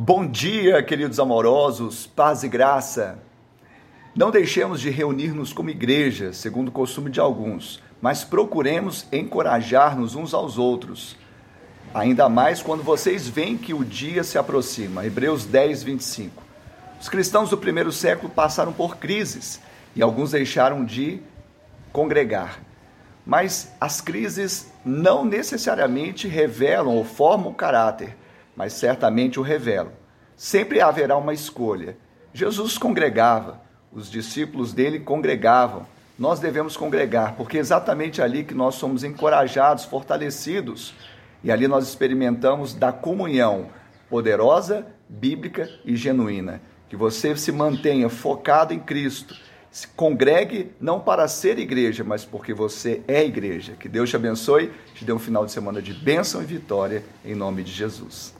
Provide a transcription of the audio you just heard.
Bom dia, queridos amorosos, paz e graça. Não deixemos de reunir-nos como igreja, segundo o costume de alguns, mas procuremos encorajar-nos uns aos outros. Ainda mais quando vocês veem que o dia se aproxima. Hebreus 10, 25. Os cristãos do primeiro século passaram por crises e alguns deixaram de congregar. Mas as crises não necessariamente revelam ou formam o caráter mas certamente o revelam. Sempre haverá uma escolha. Jesus congregava, os discípulos dele congregavam. Nós devemos congregar, porque é exatamente ali que nós somos encorajados, fortalecidos, e ali nós experimentamos da comunhão poderosa, bíblica e genuína. Que você se mantenha focado em Cristo. Se congregue não para ser igreja, mas porque você é igreja. Que Deus te abençoe, te dê um final de semana de bênção e vitória, em nome de Jesus.